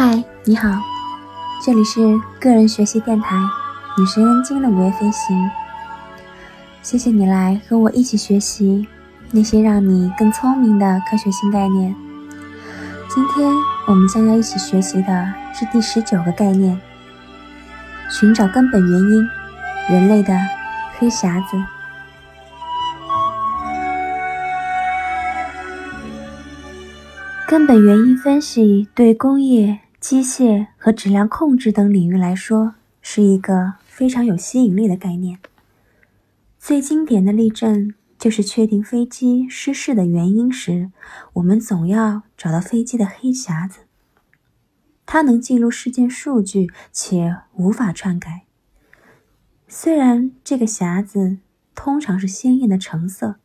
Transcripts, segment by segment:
嗨，你好，这里是个人学习电台女神恩晶的午夜飞行。谢谢你来和我一起学习那些让你更聪明的科学新概念。今天我们将要一起学习的是第十九个概念：寻找根本原因——人类的黑匣子。根本原因分析对工业。机械和质量控制等领域来说，是一个非常有吸引力的概念。最经典的例证就是确定飞机失事的原因时，我们总要找到飞机的黑匣子。它能记录事件数据，且无法篡改。虽然这个匣子通常是鲜艳的橙色，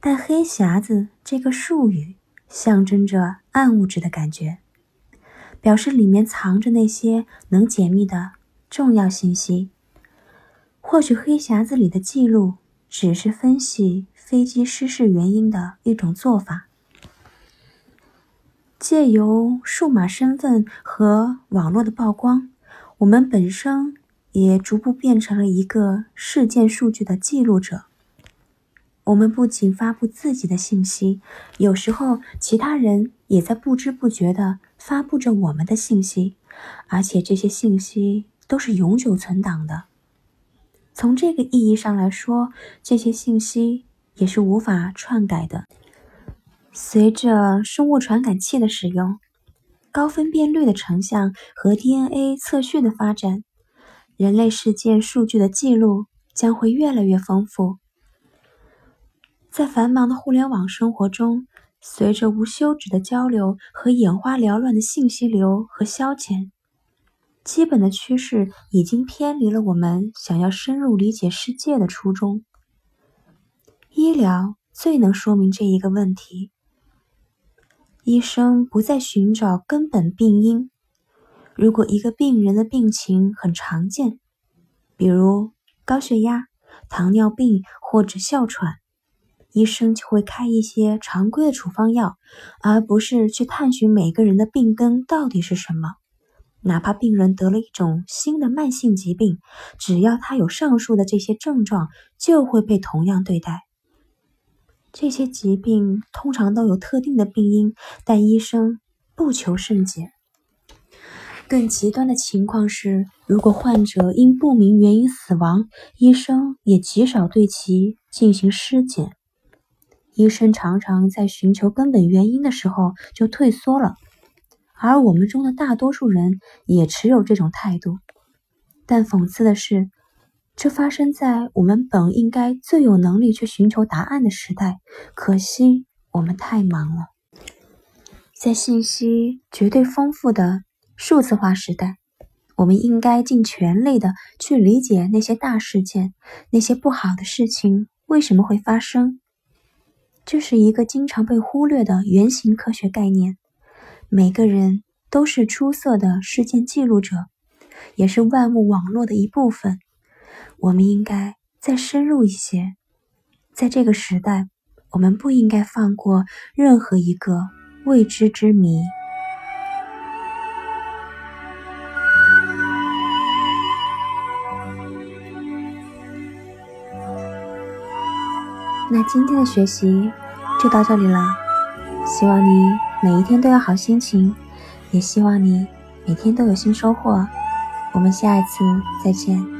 但“黑匣子”这个术语象征着暗物质的感觉。表示里面藏着那些能解密的重要信息。或许黑匣子里的记录只是分析飞机失事原因的一种做法。借由数码身份和网络的曝光，我们本身也逐步变成了一个事件数据的记录者。我们不仅发布自己的信息，有时候其他人也在不知不觉地发布着我们的信息，而且这些信息都是永久存档的。从这个意义上来说，这些信息也是无法篡改的。随着生物传感器的使用、高分辨率的成像和 DNA 测序的发展，人类事件数据的记录将会越来越丰富。在繁忙的互联网生活中，随着无休止的交流和眼花缭乱的信息流和消遣，基本的趋势已经偏离了我们想要深入理解世界的初衷。医疗最能说明这一个问题。医生不再寻找根本病因。如果一个病人的病情很常见，比如高血压、糖尿病或者哮喘。医生就会开一些常规的处方药，而不是去探寻每个人的病根到底是什么。哪怕病人得了一种新的慢性疾病，只要他有上述的这些症状，就会被同样对待。这些疾病通常都有特定的病因，但医生不求甚解。更极端的情况是，如果患者因不明原因死亡，医生也极少对其进行尸检。医生常常在寻求根本原因的时候就退缩了，而我们中的大多数人也持有这种态度。但讽刺的是，这发生在我们本应该最有能力去寻求答案的时代。可惜我们太忙了。在信息绝对丰富的数字化时代，我们应该尽全力的去理解那些大事件，那些不好的事情为什么会发生。这是一个经常被忽略的原型科学概念。每个人都是出色的事件记录者，也是万物网络的一部分。我们应该再深入一些。在这个时代，我们不应该放过任何一个未知之谜。那今天的学习就到这里了，希望你每一天都有好心情，也希望你每天都有新收获。我们下一次再见。